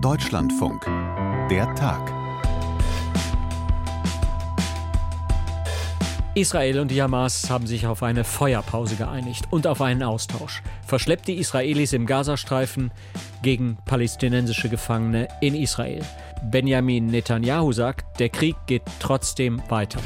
Deutschlandfunk. Der Tag. Israel und die Hamas haben sich auf eine Feuerpause geeinigt und auf einen Austausch. Verschleppte Israelis im Gazastreifen gegen palästinensische Gefangene in Israel. Benjamin Netanyahu sagt, der Krieg geht trotzdem weiter.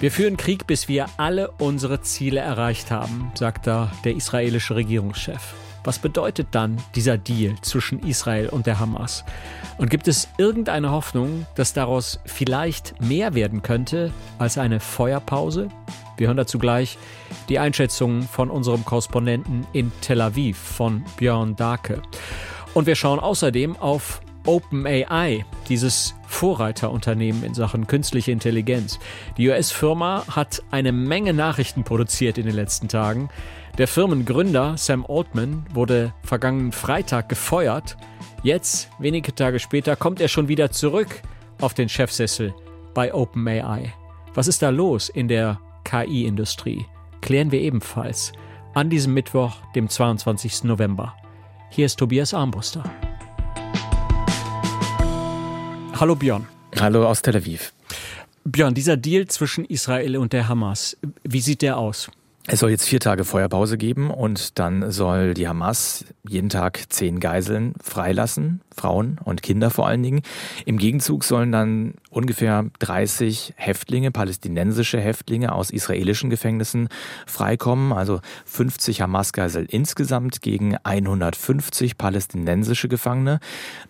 Wir führen Krieg, bis wir alle unsere Ziele erreicht haben, sagt da der israelische Regierungschef. Was bedeutet dann dieser Deal zwischen Israel und der Hamas? Und gibt es irgendeine Hoffnung, dass daraus vielleicht mehr werden könnte als eine Feuerpause? Wir hören dazu gleich die Einschätzung von unserem Korrespondenten in Tel Aviv, von Björn Dake. Und wir schauen außerdem auf OpenAI, dieses Vorreiterunternehmen in Sachen künstliche Intelligenz. Die US-Firma hat eine Menge Nachrichten produziert in den letzten Tagen. Der Firmengründer Sam Altman wurde vergangenen Freitag gefeuert. Jetzt, wenige Tage später, kommt er schon wieder zurück auf den Chefsessel bei OpenAI. Was ist da los in der KI-Industrie? Klären wir ebenfalls an diesem Mittwoch, dem 22. November. Hier ist Tobias Armbruster. Hallo Björn. Hallo aus Tel Aviv. Björn, dieser Deal zwischen Israel und der Hamas, wie sieht der aus? Es soll jetzt vier Tage Feuerpause geben und dann soll die Hamas jeden Tag zehn Geiseln freilassen, Frauen und Kinder vor allen Dingen. Im Gegenzug sollen dann ungefähr 30 Häftlinge, palästinensische Häftlinge aus israelischen Gefängnissen freikommen, also 50 Hamas-Geisel insgesamt gegen 150 palästinensische Gefangene.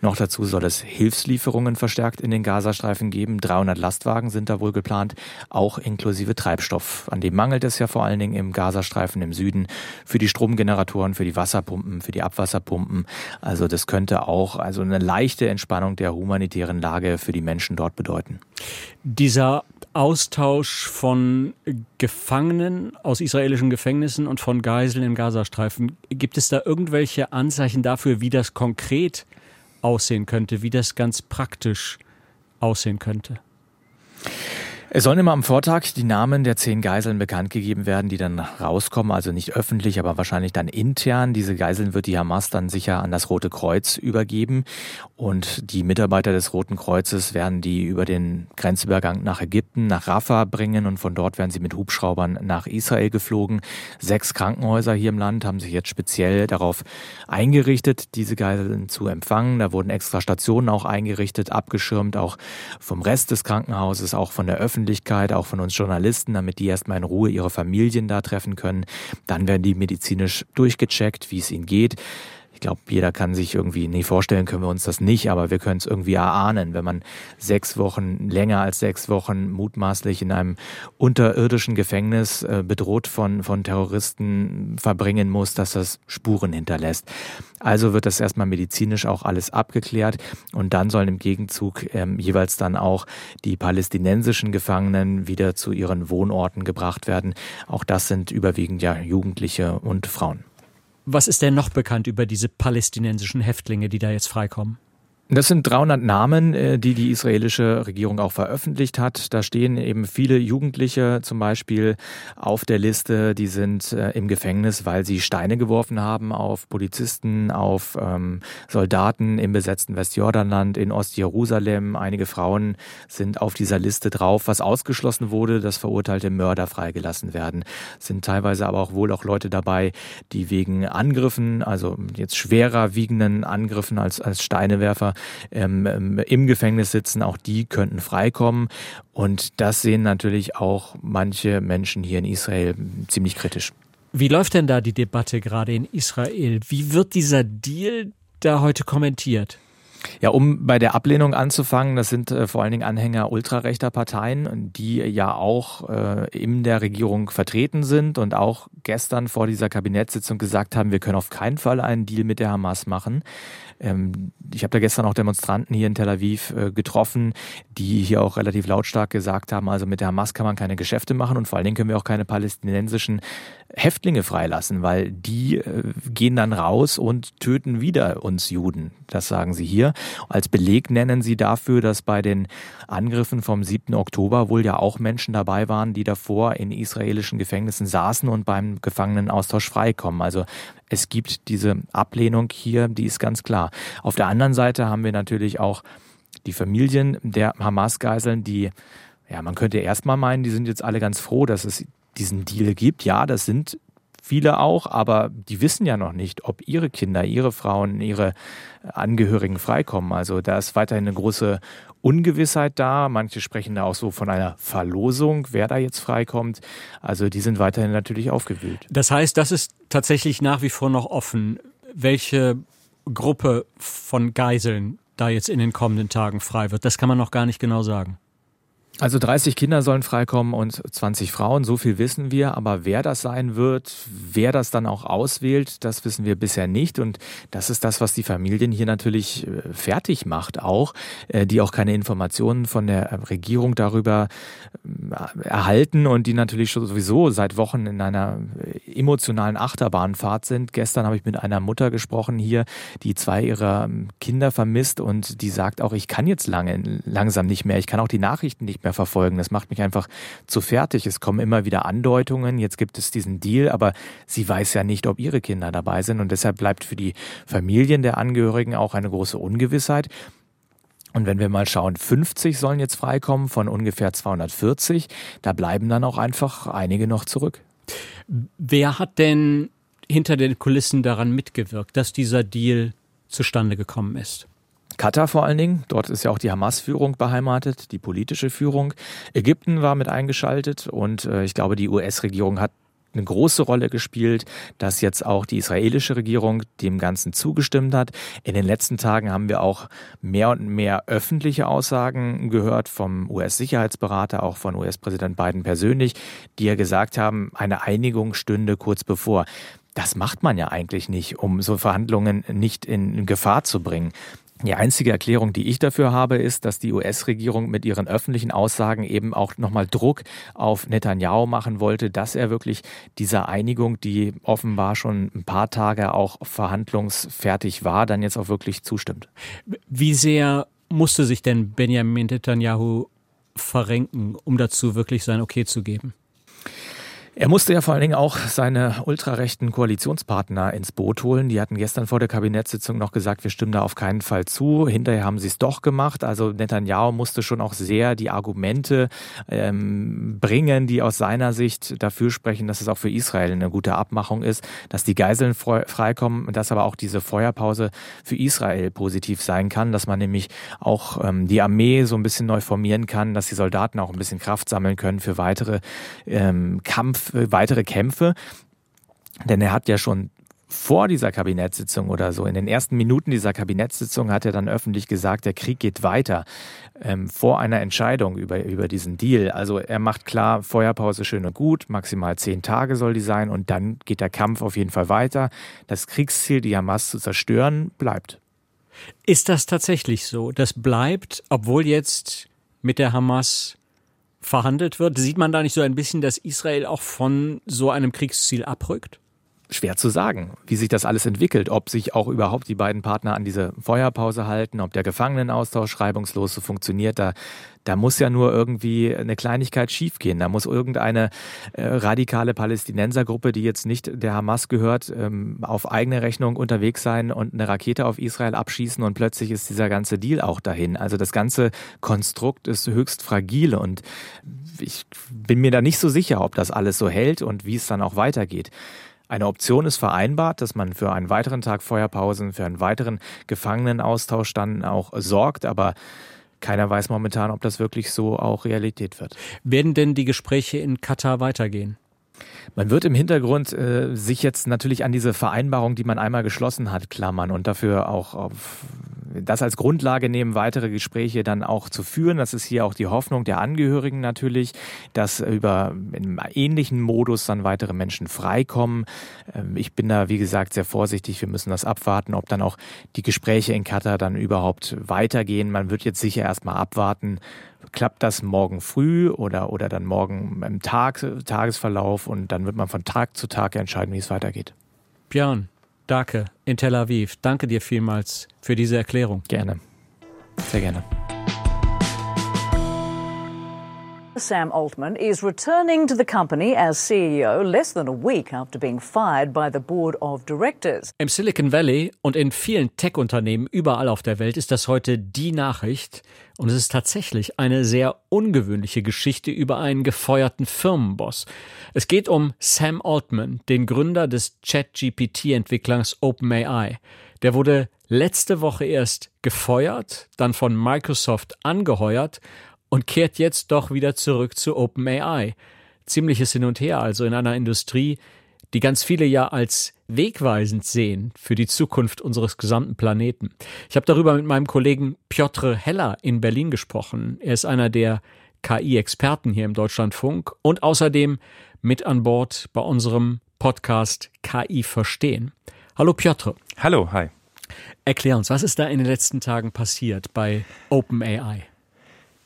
Noch dazu soll es Hilfslieferungen verstärkt in den Gazastreifen geben. 300 Lastwagen sind da wohl geplant, auch inklusive Treibstoff. An dem mangelt es ja vor allen Dingen im Gazastreifen im Süden, für die Stromgeneratoren, für die Wasserpumpen, für die Abwasserpumpen. Also das könnte auch also eine leichte Entspannung der humanitären Lage für die Menschen dort bedeuten. Dieser Austausch von Gefangenen aus israelischen Gefängnissen und von Geiseln im Gazastreifen, gibt es da irgendwelche Anzeichen dafür, wie das konkret aussehen könnte, wie das ganz praktisch aussehen könnte? Es sollen immer am Vortag die Namen der zehn Geiseln bekannt gegeben werden, die dann rauskommen, also nicht öffentlich, aber wahrscheinlich dann intern. Diese Geiseln wird die Hamas dann sicher an das Rote Kreuz übergeben und die Mitarbeiter des Roten Kreuzes werden die über den Grenzübergang nach Ägypten, nach Rafah bringen und von dort werden sie mit Hubschraubern nach Israel geflogen. Sechs Krankenhäuser hier im Land haben sich jetzt speziell darauf eingerichtet, diese Geiseln zu empfangen. Da wurden extra Stationen auch eingerichtet, abgeschirmt, auch vom Rest des Krankenhauses, auch von der Öffentlichkeit. Öffentlichkeit, auch von uns Journalisten, damit die erstmal in Ruhe ihre Familien da treffen können. Dann werden die medizinisch durchgecheckt, wie es ihnen geht. Ich glaube, jeder kann sich irgendwie, nee, vorstellen können wir uns das nicht, aber wir können es irgendwie erahnen, wenn man sechs Wochen, länger als sechs Wochen mutmaßlich in einem unterirdischen Gefängnis äh, bedroht von, von Terroristen verbringen muss, dass das Spuren hinterlässt. Also wird das erstmal medizinisch auch alles abgeklärt und dann sollen im Gegenzug ähm, jeweils dann auch die palästinensischen Gefangenen wieder zu ihren Wohnorten gebracht werden. Auch das sind überwiegend ja Jugendliche und Frauen. Was ist denn noch bekannt über diese palästinensischen Häftlinge, die da jetzt freikommen? Das sind 300 Namen, äh, die die israelische Regierung auch veröffentlicht hat. Da stehen eben viele Jugendliche zum Beispiel auf der Liste, die sind äh, im Gefängnis, weil sie Steine geworfen haben auf Polizisten, auf ähm, Soldaten im besetzten Westjordanland, in Ostjerusalem. Einige Frauen sind auf dieser Liste drauf, was ausgeschlossen wurde, dass verurteilte Mörder freigelassen werden. Es sind teilweise aber auch wohl auch Leute dabei, die wegen Angriffen, also jetzt schwerer wiegenden Angriffen als, als Steinewerfer, ähm, ähm, im Gefängnis sitzen, auch die könnten freikommen. Und das sehen natürlich auch manche Menschen hier in Israel ziemlich kritisch. Wie läuft denn da die Debatte gerade in Israel? Wie wird dieser Deal da heute kommentiert? Ja, um bei der Ablehnung anzufangen, das sind äh, vor allen Dingen Anhänger ultrarechter Parteien, die ja auch äh, in der Regierung vertreten sind und auch gestern vor dieser Kabinettssitzung gesagt haben, wir können auf keinen Fall einen Deal mit der Hamas machen. Ähm, ich habe da gestern auch Demonstranten hier in Tel Aviv äh, getroffen, die hier auch relativ lautstark gesagt haben, also mit der Hamas kann man keine Geschäfte machen und vor allen Dingen können wir auch keine palästinensischen Häftlinge freilassen, weil die äh, gehen dann raus und töten wieder uns Juden. Das sagen sie hier. Als Beleg nennen sie dafür, dass bei den Angriffen vom 7. Oktober wohl ja auch Menschen dabei waren, die davor in israelischen Gefängnissen saßen und beim Gefangenenaustausch freikommen. Also es gibt diese Ablehnung hier, die ist ganz klar. Auf der anderen Seite haben wir natürlich auch die Familien der Hamas-Geiseln, die, ja, man könnte erstmal meinen, die sind jetzt alle ganz froh, dass es diesen Deal gibt. Ja, das sind viele auch, aber die wissen ja noch nicht, ob ihre Kinder, ihre Frauen, ihre Angehörigen freikommen. Also da ist weiterhin eine große Ungewissheit da. Manche sprechen da auch so von einer Verlosung, wer da jetzt freikommt. Also die sind weiterhin natürlich aufgewühlt. Das heißt, das ist tatsächlich nach wie vor noch offen, welche Gruppe von Geiseln da jetzt in den kommenden Tagen frei wird. Das kann man noch gar nicht genau sagen. Also 30 Kinder sollen freikommen und 20 Frauen, so viel wissen wir. Aber wer das sein wird, wer das dann auch auswählt, das wissen wir bisher nicht. Und das ist das, was die Familien hier natürlich äh, fertig macht, auch, äh, die auch keine Informationen von der Regierung darüber äh, erhalten und die natürlich sowieso seit Wochen in einer emotionalen Achterbahnfahrt sind. Gestern habe ich mit einer Mutter gesprochen hier, die zwei ihrer ähm, Kinder vermisst und die sagt auch, ich kann jetzt lange, langsam nicht mehr, ich kann auch die Nachrichten nicht mehr mehr verfolgen. Das macht mich einfach zu fertig. Es kommen immer wieder Andeutungen. Jetzt gibt es diesen Deal, aber sie weiß ja nicht, ob ihre Kinder dabei sind. Und deshalb bleibt für die Familien der Angehörigen auch eine große Ungewissheit. Und wenn wir mal schauen, 50 sollen jetzt freikommen von ungefähr 240, da bleiben dann auch einfach einige noch zurück. Wer hat denn hinter den Kulissen daran mitgewirkt, dass dieser Deal zustande gekommen ist? Katar vor allen Dingen, dort ist ja auch die Hamas-Führung beheimatet, die politische Führung. Ägypten war mit eingeschaltet und äh, ich glaube, die US-Regierung hat eine große Rolle gespielt, dass jetzt auch die israelische Regierung dem Ganzen zugestimmt hat. In den letzten Tagen haben wir auch mehr und mehr öffentliche Aussagen gehört vom US-Sicherheitsberater, auch von US-Präsident Biden persönlich, die ja gesagt haben, eine Einigung stünde kurz bevor. Das macht man ja eigentlich nicht, um so Verhandlungen nicht in Gefahr zu bringen. Die einzige Erklärung, die ich dafür habe, ist, dass die US-Regierung mit ihren öffentlichen Aussagen eben auch nochmal Druck auf Netanyahu machen wollte, dass er wirklich dieser Einigung, die offenbar schon ein paar Tage auch verhandlungsfertig war, dann jetzt auch wirklich zustimmt. Wie sehr musste sich denn Benjamin Netanyahu verrenken, um dazu wirklich sein Okay zu geben? Er musste ja vor allen Dingen auch seine ultrarechten Koalitionspartner ins Boot holen. Die hatten gestern vor der Kabinettssitzung noch gesagt, wir stimmen da auf keinen Fall zu. Hinterher haben sie es doch gemacht. Also Netanyahu musste schon auch sehr die Argumente ähm, bringen, die aus seiner Sicht dafür sprechen, dass es auch für Israel eine gute Abmachung ist, dass die Geiseln freikommen, dass aber auch diese Feuerpause für Israel positiv sein kann, dass man nämlich auch ähm, die Armee so ein bisschen neu formieren kann, dass die Soldaten auch ein bisschen Kraft sammeln können für weitere ähm, Kampf weitere Kämpfe. Denn er hat ja schon vor dieser Kabinettssitzung oder so, in den ersten Minuten dieser Kabinettssitzung hat er dann öffentlich gesagt, der Krieg geht weiter ähm, vor einer Entscheidung über, über diesen Deal. Also er macht klar, Feuerpause schön und gut, maximal zehn Tage soll die sein und dann geht der Kampf auf jeden Fall weiter. Das Kriegsziel, die Hamas zu zerstören, bleibt. Ist das tatsächlich so? Das bleibt, obwohl jetzt mit der Hamas verhandelt wird, sieht man da nicht so ein bisschen, dass Israel auch von so einem Kriegsziel abrückt? Schwer zu sagen, wie sich das alles entwickelt, ob sich auch überhaupt die beiden Partner an diese Feuerpause halten, ob der Gefangenenaustausch reibungslos so funktioniert. Da, da muss ja nur irgendwie eine Kleinigkeit schiefgehen. Da muss irgendeine äh, radikale Palästinensergruppe, die jetzt nicht der Hamas gehört, ähm, auf eigene Rechnung unterwegs sein und eine Rakete auf Israel abschießen und plötzlich ist dieser ganze Deal auch dahin. Also das ganze Konstrukt ist höchst fragil und ich bin mir da nicht so sicher, ob das alles so hält und wie es dann auch weitergeht. Eine Option ist vereinbart, dass man für einen weiteren Tag Feuerpausen, für einen weiteren Gefangenenaustausch dann auch sorgt, aber keiner weiß momentan, ob das wirklich so auch Realität wird. Werden denn die Gespräche in Katar weitergehen? Man wird im Hintergrund äh, sich jetzt natürlich an diese Vereinbarung, die man einmal geschlossen hat, klammern und dafür auch auf das als Grundlage nehmen, weitere Gespräche dann auch zu führen. Das ist hier auch die Hoffnung der Angehörigen natürlich, dass über in einem ähnlichen Modus dann weitere Menschen freikommen. Ähm, ich bin da, wie gesagt, sehr vorsichtig. Wir müssen das abwarten, ob dann auch die Gespräche in Katar dann überhaupt weitergehen. Man wird jetzt sicher erstmal abwarten, klappt das morgen früh oder, oder dann morgen im Tag, Tagesverlauf und dann wird man von Tag zu Tag entscheiden, wie es weitergeht. Björn, Dake in Tel Aviv, danke dir vielmals für diese Erklärung. Gerne. Sehr gerne. Sam Altman is returning to the company as CEO less than a week after being fired by the board of directors. Im Silicon Valley und in vielen Tech-Unternehmen überall auf der Welt ist das heute die Nachricht. Und es ist tatsächlich eine sehr ungewöhnliche Geschichte über einen gefeuerten Firmenboss. Es geht um Sam Altman, den Gründer des Chat-GPT-Entwicklers OpenAI. Der wurde letzte Woche erst gefeuert, dann von Microsoft angeheuert und kehrt jetzt doch wieder zurück zu OpenAI. Ziemliches Hin und Her also in einer Industrie, die ganz viele ja als wegweisend sehen für die Zukunft unseres gesamten Planeten. Ich habe darüber mit meinem Kollegen Piotr Heller in Berlin gesprochen. Er ist einer der KI-Experten hier im Deutschlandfunk und außerdem mit an Bord bei unserem Podcast KI Verstehen. Hallo Piotr. Hallo, hi. Erklär uns, was ist da in den letzten Tagen passiert bei OpenAI?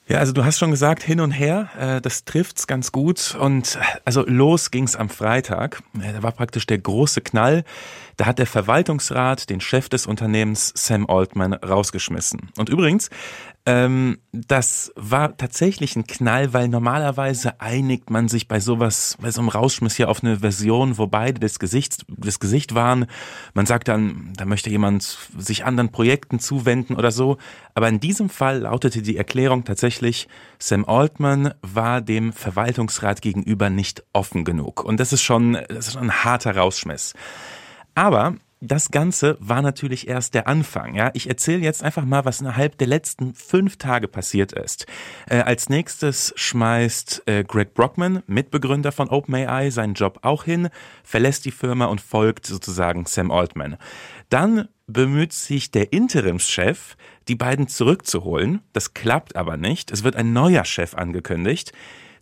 Ja, also du hast schon gesagt, hin und her, äh, das trifft's ganz gut. Und also los ging's am Freitag. Da war praktisch der große Knall. Da hat der Verwaltungsrat den Chef des Unternehmens Sam Altman rausgeschmissen. Und übrigens, ähm, das war tatsächlich ein Knall, weil normalerweise einigt man sich bei sowas, bei so einem Rausschmiss hier auf eine Version, wo beide das Gesicht, das Gesicht waren. Man sagt dann, da möchte jemand sich anderen Projekten zuwenden oder so. Aber in diesem Fall lautete die Erklärung tatsächlich, Sam Altman war dem Verwaltungsrat gegenüber nicht offen genug. Und das ist schon, das ist schon ein harter Rausschmiss. Aber das Ganze war natürlich erst der Anfang. Ja, ich erzähle jetzt einfach mal, was innerhalb der letzten fünf Tage passiert ist. Äh, als nächstes schmeißt äh, Greg Brockman, Mitbegründer von OpenAI, seinen Job auch hin, verlässt die Firma und folgt sozusagen Sam Altman. Dann bemüht sich der Interimschef, die beiden zurückzuholen. Das klappt aber nicht. Es wird ein neuer Chef angekündigt.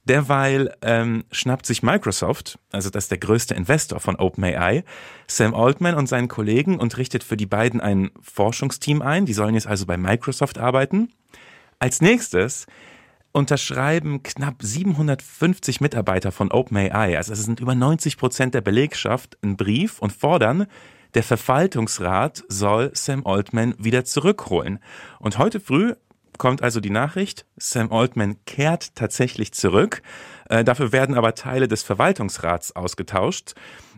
Derweil ähm, schnappt sich Microsoft, also das ist der größte Investor von OpenAI, Sam Altman und seinen Kollegen und richtet für die beiden ein Forschungsteam ein. Die sollen jetzt also bei Microsoft arbeiten. Als nächstes unterschreiben knapp 750 Mitarbeiter von OpenAI, also es sind über 90 Prozent der Belegschaft, einen Brief und fordern, der Verwaltungsrat soll Sam Altman wieder zurückholen. Und heute früh kommt also die Nachricht, Sam Altman kehrt tatsächlich zurück. Äh, dafür werden aber Teile des Verwaltungsrats ausgetauscht.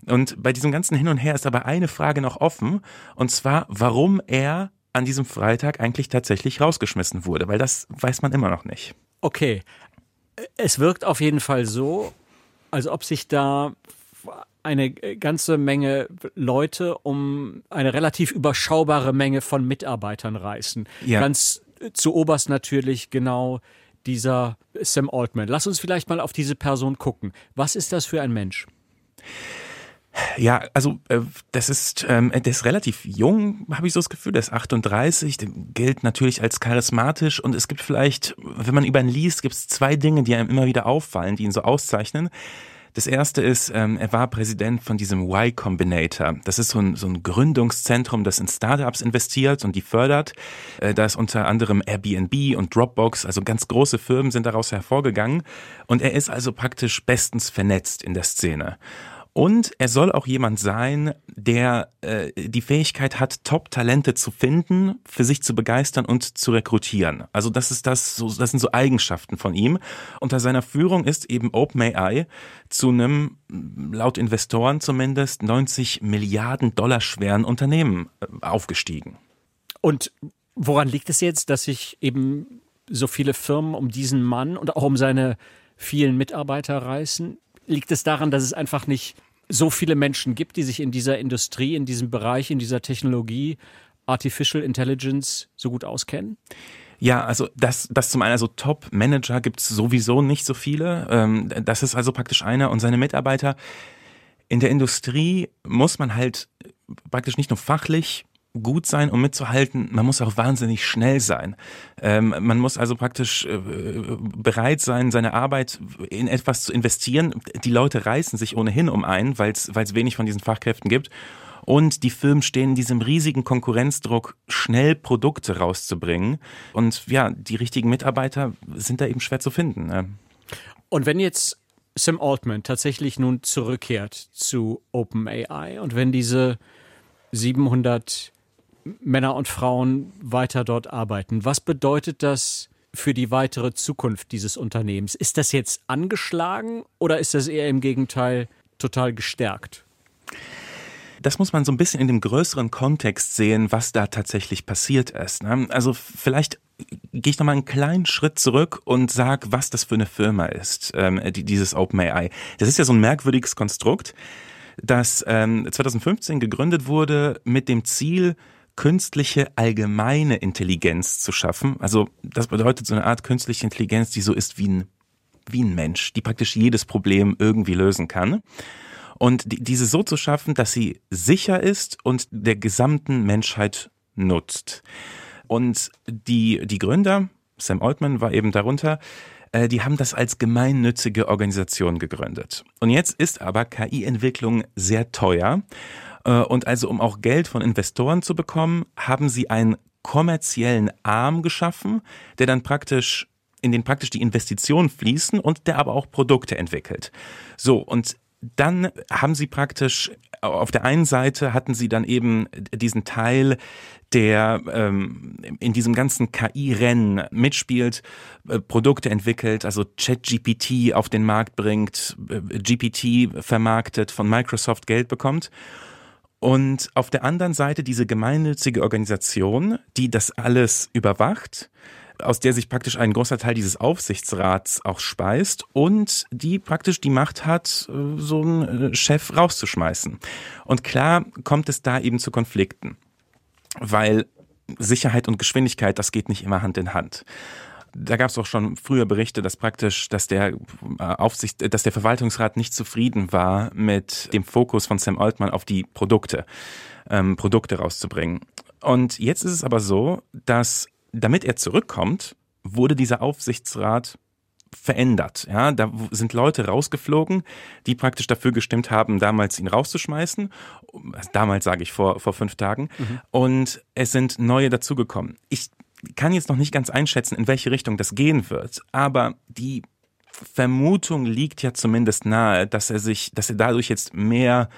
Und bei diesem ganzen Hin und Her ist aber eine Frage noch offen, und zwar, warum er an diesem Freitag eigentlich tatsächlich rausgeschmissen wurde, weil das weiß man immer noch nicht. Okay, es wirkt auf jeden Fall so, als ob sich da eine ganze Menge Leute um eine relativ überschaubare Menge von Mitarbeitern reißen. Ja. Ganz zu oberst natürlich genau dieser Sam Altman. Lass uns vielleicht mal auf diese Person gucken. Was ist das für ein Mensch? Ja, also äh, das ist, ähm, der ist relativ jung, habe ich so das Gefühl, der ist 38, der gilt natürlich als charismatisch und es gibt vielleicht, wenn man über ihn liest, gibt es zwei Dinge, die einem immer wieder auffallen, die ihn so auszeichnen. Das erste ist, ähm, er war Präsident von diesem Y Combinator. Das ist so ein, so ein Gründungszentrum, das in Startups investiert und die fördert. Äh, da ist unter anderem Airbnb und Dropbox, also ganz große Firmen sind daraus hervorgegangen. Und er ist also praktisch bestens vernetzt in der Szene. Und er soll auch jemand sein, der äh, die Fähigkeit hat, Top-Talente zu finden, für sich zu begeistern und zu rekrutieren. Also das ist das, so, das sind so Eigenschaften von ihm. Unter seiner Führung ist eben OpenAI zu einem, laut Investoren zumindest, 90 Milliarden Dollar schweren Unternehmen äh, aufgestiegen. Und woran liegt es jetzt, dass sich eben so viele Firmen um diesen Mann und auch um seine vielen Mitarbeiter reißen? Liegt es daran, dass es einfach nicht so viele Menschen gibt, die sich in dieser Industrie, in diesem Bereich, in dieser Technologie, Artificial Intelligence so gut auskennen? Ja, also das, das zum einen, also Top-Manager gibt es sowieso nicht so viele. Ähm, das ist also praktisch einer und seine Mitarbeiter. In der Industrie muss man halt praktisch nicht nur fachlich gut sein, um mitzuhalten, man muss auch wahnsinnig schnell sein. Ähm, man muss also praktisch äh, bereit sein, seine Arbeit in etwas zu investieren. Die Leute reißen sich ohnehin um ein, weil es wenig von diesen Fachkräften gibt. Und die Firmen stehen in diesem riesigen Konkurrenzdruck, schnell Produkte rauszubringen. Und ja, die richtigen Mitarbeiter sind da eben schwer zu finden. Ne? Und wenn jetzt Sam Altman tatsächlich nun zurückkehrt zu OpenAI und wenn diese 700 Männer und Frauen weiter dort arbeiten, was bedeutet das für die weitere Zukunft dieses Unternehmens? Ist das jetzt angeschlagen oder ist das eher im Gegenteil total gestärkt? das muss man so ein bisschen in dem größeren Kontext sehen, was da tatsächlich passiert ist. Ne? Also vielleicht gehe ich noch mal einen kleinen Schritt zurück und sag, was das für eine Firma ist, ähm, die, dieses OpenAI. Das ist ja so ein merkwürdiges Konstrukt, das ähm, 2015 gegründet wurde mit dem Ziel, künstliche allgemeine Intelligenz zu schaffen. Also das bedeutet so eine Art künstliche Intelligenz, die so ist wie ein, wie ein Mensch, die praktisch jedes Problem irgendwie lösen kann und die, diese so zu schaffen, dass sie sicher ist und der gesamten Menschheit nutzt. Und die, die Gründer, Sam Altman war eben darunter, äh, die haben das als gemeinnützige Organisation gegründet. Und jetzt ist aber KI-Entwicklung sehr teuer. Äh, und also um auch Geld von Investoren zu bekommen, haben sie einen kommerziellen Arm geschaffen, der dann praktisch in den praktisch die Investitionen fließen und der aber auch Produkte entwickelt. So, und dann haben sie praktisch auf der einen Seite hatten sie dann eben diesen Teil, der ähm, in diesem ganzen KI-Rennen mitspielt, äh, Produkte entwickelt, also ChatGPT auf den Markt bringt, äh, GPT vermarktet, von Microsoft Geld bekommt. Und auf der anderen Seite diese gemeinnützige Organisation, die das alles überwacht, aus der sich praktisch ein großer Teil dieses Aufsichtsrats auch speist und die praktisch die Macht hat, äh, so einen äh, Chef rauszuschmeißen. Und klar kommt es da eben zu Konflikten, weil Sicherheit und Geschwindigkeit, das geht nicht immer Hand in Hand da gab es auch schon früher Berichte, dass praktisch, dass der äh, Aufsicht, dass der Verwaltungsrat nicht zufrieden war mit dem Fokus von Sam Altman auf die Produkte, ähm, Produkte rauszubringen. Und jetzt ist es aber so, dass damit er zurückkommt, wurde dieser Aufsichtsrat verändert. Ja, da sind Leute rausgeflogen, die praktisch dafür gestimmt haben, damals ihn rauszuschmeißen. Damals sage ich vor, vor fünf Tagen. Mhm. Und es sind neue dazugekommen. Ich kann jetzt noch nicht ganz einschätzen, in welche Richtung das gehen wird, aber die Vermutung liegt ja zumindest nahe, dass er sich, dass er dadurch jetzt mehr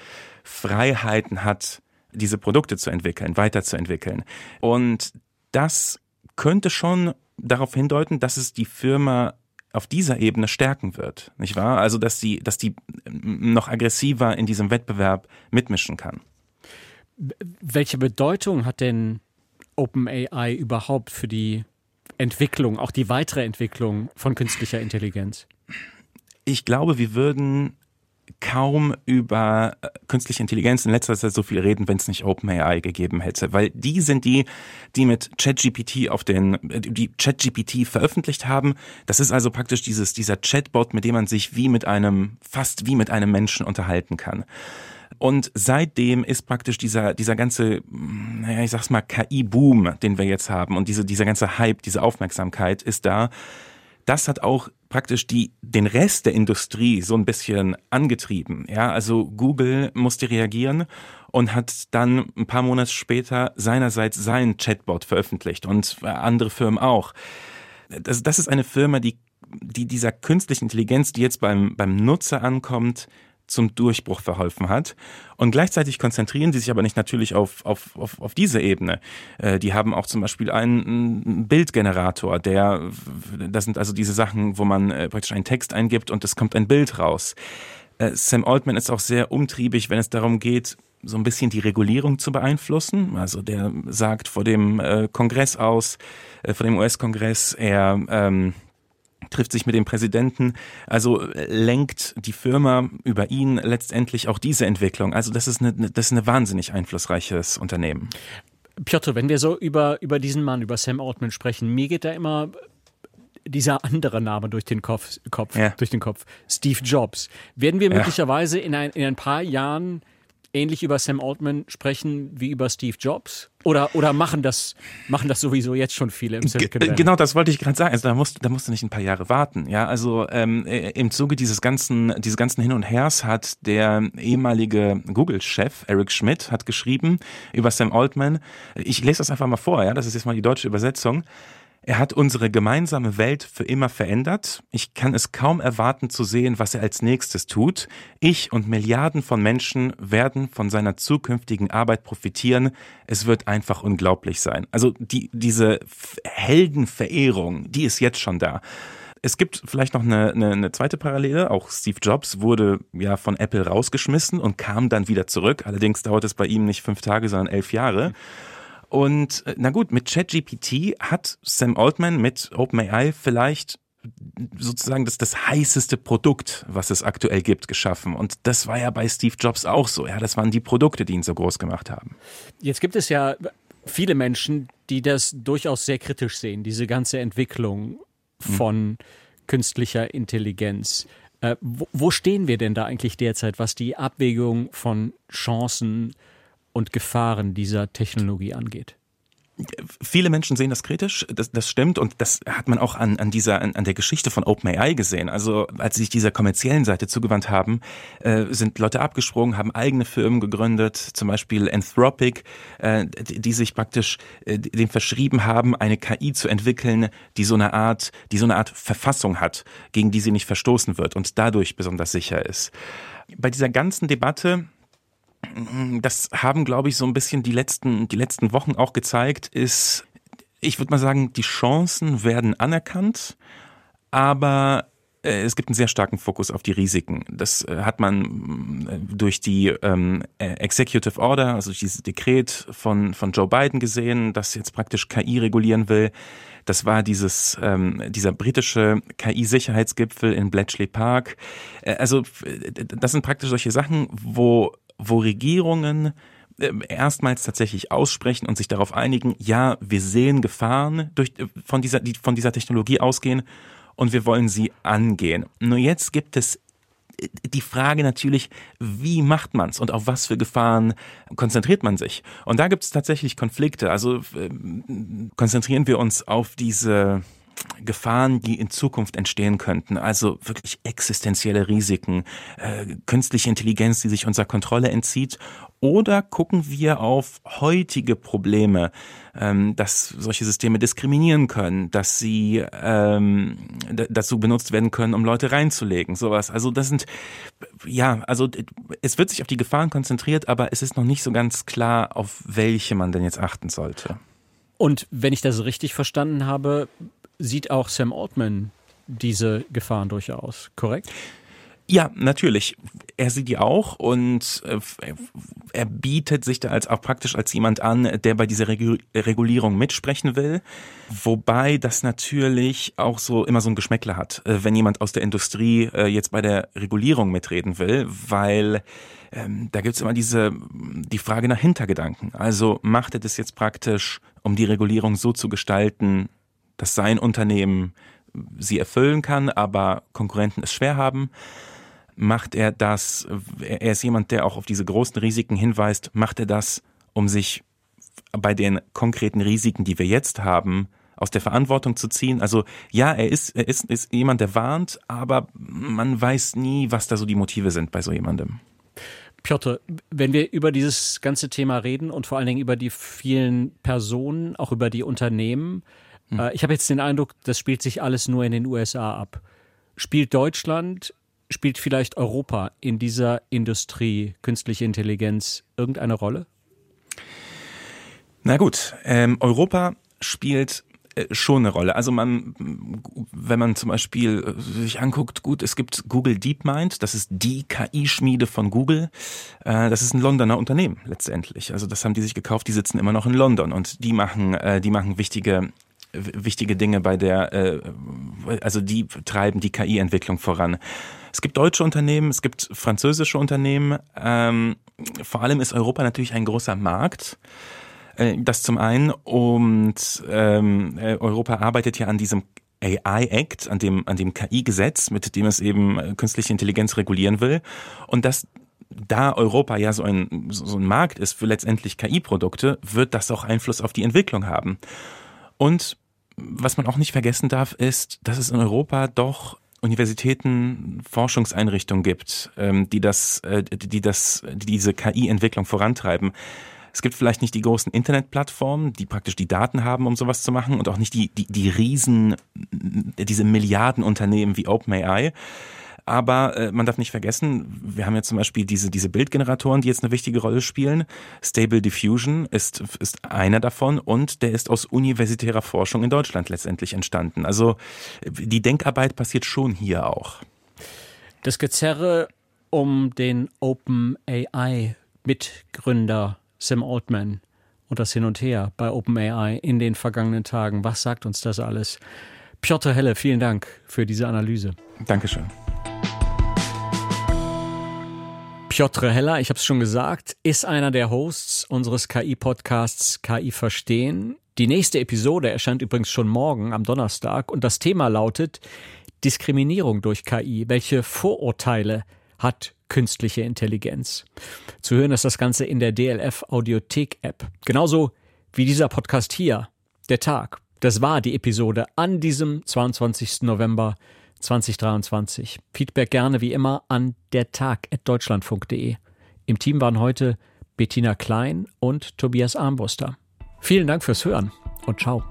Freiheiten hat, diese Produkte zu entwickeln, weiterzuentwickeln. Und das könnte schon darauf hindeuten, dass es die Firma auf dieser Ebene stärken wird, nicht wahr? Also, dass die, dass die noch aggressiver in diesem Wettbewerb mitmischen kann. Welche Bedeutung hat denn OpenAI überhaupt für die Entwicklung, auch die weitere Entwicklung von künstlicher Intelligenz? Ich glaube, wir würden kaum über äh, künstliche Intelligenz in letzter Zeit so viel reden, wenn es nicht OpenAI gegeben hätte, weil die sind die, die mit ChatGPT auf den, äh, die ChatGPT veröffentlicht haben. Das ist also praktisch dieses, dieser Chatbot, mit dem man sich wie mit einem, fast wie mit einem Menschen unterhalten kann. Und seitdem ist praktisch dieser, dieser ganze, naja, ich sag's mal, KI-Boom, den wir jetzt haben und diese, dieser ganze Hype, diese Aufmerksamkeit ist da. Das hat auch praktisch die, den Rest der Industrie so ein bisschen angetrieben. Ja, also Google musste reagieren und hat dann ein paar Monate später seinerseits seinen Chatbot veröffentlicht und andere Firmen auch. Das, das ist eine Firma, die, die dieser künstlichen Intelligenz, die jetzt beim, beim Nutzer ankommt, zum Durchbruch verholfen hat. Und gleichzeitig konzentrieren sie sich aber nicht natürlich auf, auf, auf, auf diese Ebene. Äh, die haben auch zum Beispiel einen Bildgenerator, der, das sind also diese Sachen, wo man äh, praktisch einen Text eingibt und es kommt ein Bild raus. Äh, Sam Altman ist auch sehr umtriebig, wenn es darum geht, so ein bisschen die Regulierung zu beeinflussen. Also der sagt vor dem äh, Kongress aus, äh, vor dem US-Kongress, er ähm, trifft sich mit dem Präsidenten, also äh, lenkt die Firma über ihn letztendlich auch diese Entwicklung. Also das ist eine, das ist ein wahnsinnig einflussreiches Unternehmen. Piotr, wenn wir so über, über diesen Mann, über Sam Altman sprechen, mir geht da immer dieser andere Name durch den Kopf, Kopf ja. durch den Kopf, Steve Jobs. Werden wir möglicherweise in ein, in ein paar Jahren ähnlich über Sam Altman sprechen wie über Steve Jobs? Oder, oder machen, das, machen das sowieso jetzt schon viele im Silicon Valley? Genau, das wollte ich gerade sagen. Also da musst, da musst du nicht ein paar Jahre warten. Ja, also ähm, äh, im Zuge dieses ganzen, dieses ganzen Hin und Hers hat der ehemalige Google-Chef Eric Schmidt hat geschrieben über Sam Altman. Ich lese das einfach mal vor. Ja, das ist jetzt mal die deutsche Übersetzung. Er hat unsere gemeinsame Welt für immer verändert. Ich kann es kaum erwarten zu sehen, was er als nächstes tut. Ich und Milliarden von Menschen werden von seiner zukünftigen Arbeit profitieren. Es wird einfach unglaublich sein. Also die, diese Heldenverehrung, die ist jetzt schon da. Es gibt vielleicht noch eine, eine, eine, zweite Parallele. Auch Steve Jobs wurde ja von Apple rausgeschmissen und kam dann wieder zurück. Allerdings dauert es bei ihm nicht fünf Tage, sondern elf Jahre. Und äh, na gut, mit ChatGPT hat Sam Altman mit OpenAI vielleicht sozusagen das, das heißeste Produkt, was es aktuell gibt, geschaffen. Und das war ja bei Steve Jobs auch so. Ja, das waren die Produkte, die ihn so groß gemacht haben. Jetzt gibt es ja viele Menschen, die das durchaus sehr kritisch sehen, diese ganze Entwicklung von mhm. künstlicher Intelligenz. Äh, wo, wo, stehen wir denn da eigentlich derzeit, was die Abwägung von Chancen und Gefahren dieser Technologie angeht? Viele Menschen sehen das kritisch, das, das stimmt und das hat man auch an, an dieser an, an der Geschichte von OpenAI gesehen. Also als sie sich dieser kommerziellen Seite zugewandt haben, äh, sind Leute abgesprungen, haben eigene Firmen gegründet, zum Beispiel Anthropic, äh, die, die sich praktisch äh, dem verschrieben haben, eine KI zu entwickeln, die so eine Art, die so eine Art Verfassung hat, gegen die sie nicht verstoßen wird und dadurch besonders sicher ist. Bei dieser ganzen Debatte das haben, glaube ich, so ein bisschen die letzten, die letzten Wochen auch gezeigt, ist, ich würde mal sagen, die Chancen werden anerkannt, aber äh, es gibt einen sehr starken Fokus auf die Risiken. Das äh, hat man äh, durch die ähm, Executive Order, also durch dieses Dekret von, von Joe Biden gesehen, das jetzt praktisch KI regulieren will. Das war dieses, ähm, dieser britische KI-Sicherheitsgipfel in Bletchley Park. Also das sind praktisch solche Sachen, wo wo Regierungen ähm, erstmals tatsächlich aussprechen und sich darauf einigen, ja, wir sehen Gefahren durch, äh, von, dieser, die von dieser Technologie ausgehen und wir wollen sie angehen. Nur jetzt gibt es äh, die Frage natürlich, wie macht man es und auf was für Gefahren konzentriert man sich? Und da gibt es tatsächlich Konflikte. Also äh, konzentrieren wir uns auf diese Gefahren, die in Zukunft entstehen könnten, also wirklich existenzielle Risiken, äh, künstliche Intelligenz, die sich unserer Kontrolle entzieht, oder gucken wir auf heutige Probleme, ähm, dass solche Systeme diskriminieren können, dass sie ähm, dazu benutzt werden können, um Leute reinzulegen, sowas. Also das sind, ja, also es wird sich auf die Gefahren konzentriert, aber es ist noch nicht so ganz klar, auf welche man denn jetzt achten sollte. Und wenn ich das richtig verstanden habe, sieht auch Sam Altman diese Gefahren durchaus, korrekt? Ja, natürlich. Er sieht die auch und äh, er bietet sich da als auch praktisch als jemand an, der bei dieser Regulierung mitsprechen will. Wobei das natürlich auch so immer so ein Geschmäckle hat, äh, wenn jemand aus der Industrie äh, jetzt bei der Regulierung mitreden will, weil ähm, da gibt's immer diese die Frage nach Hintergedanken. Also macht er das jetzt praktisch, um die Regulierung so zu gestalten, dass sein Unternehmen sie erfüllen kann, aber Konkurrenten es schwer haben? Macht er das, er ist jemand, der auch auf diese großen Risiken hinweist, macht er das, um sich bei den konkreten Risiken, die wir jetzt haben, aus der Verantwortung zu ziehen. Also ja, er ist, er ist, ist jemand, der warnt, aber man weiß nie, was da so die Motive sind bei so jemandem. Piotr, wenn wir über dieses ganze Thema reden und vor allen Dingen über die vielen Personen, auch über die Unternehmen, hm. Äh, ich habe jetzt den Eindruck, das spielt sich alles nur in den USA ab. Spielt Deutschland, spielt vielleicht Europa in dieser Industrie künstliche Intelligenz irgendeine Rolle? Na gut, ähm, Europa spielt äh, schon eine Rolle. Also man, wenn man zum Beispiel äh, sich anguckt, gut, es gibt Google DeepMind, das ist die KI-Schmiede von Google. Das ist ein Londoner Unternehmen letztendlich. Also das haben die sich gekauft, die sitzen immer noch in London und die machen, die machen wichtige wichtige Dinge bei der, äh, also die treiben die KI-Entwicklung voran. Es gibt deutsche Unternehmen, es gibt französische Unternehmen. Ähm, vor allem ist Europa natürlich ein großer Markt. Äh, das zum einen und ähm, äh, Europa arbeitet ja an diesem AI Act, an dem, an dem KI-Gesetz, mit dem es eben künstliche Intelligenz regulieren will. Und das da Europa ja so ein, so ein Markt ist für letztendlich KI-Produkte, wird das auch Einfluss auf die Entwicklung haben. Und was man auch nicht vergessen darf, ist, dass es in Europa doch Universitäten, Forschungseinrichtungen gibt, ähm, die das, äh, die das, die diese KI-Entwicklung vorantreiben. Es gibt vielleicht nicht die großen Internetplattformen, die praktisch die Daten haben, um sowas zu machen und auch nicht die, die, die Riesen, diese Milliardenunternehmen wie OpenAI. Aber äh, man darf nicht vergessen, wir haben ja zum Beispiel diese, diese Bildgeneratoren, die jetzt eine wichtige Rolle spielen. Stable Diffusion ist, ist einer davon und der ist aus universitärer Forschung in Deutschland letztendlich entstanden. Also die Denkarbeit passiert schon hier auch. Das Gezerre um den OpenAI-Mitgründer Sam Altman und das Hin und Her bei OpenAI in den vergangenen Tagen. Was sagt uns das alles? Piotr Helle, vielen Dank für diese Analyse. Dankeschön. Piotr Heller, ich habe es schon gesagt, ist einer der Hosts unseres KI-Podcasts KI Verstehen. Die nächste Episode erscheint übrigens schon morgen am Donnerstag und das Thema lautet Diskriminierung durch KI. Welche Vorurteile hat künstliche Intelligenz? Zu hören ist das Ganze in der DLF Audiothek App. Genauso wie dieser Podcast hier, der Tag. Das war die Episode an diesem 22. November 2023. Feedback gerne wie immer an dertag.deutschlandfunk.de. Im Team waren heute Bettina Klein und Tobias Armbruster. Vielen Dank fürs Hören und ciao.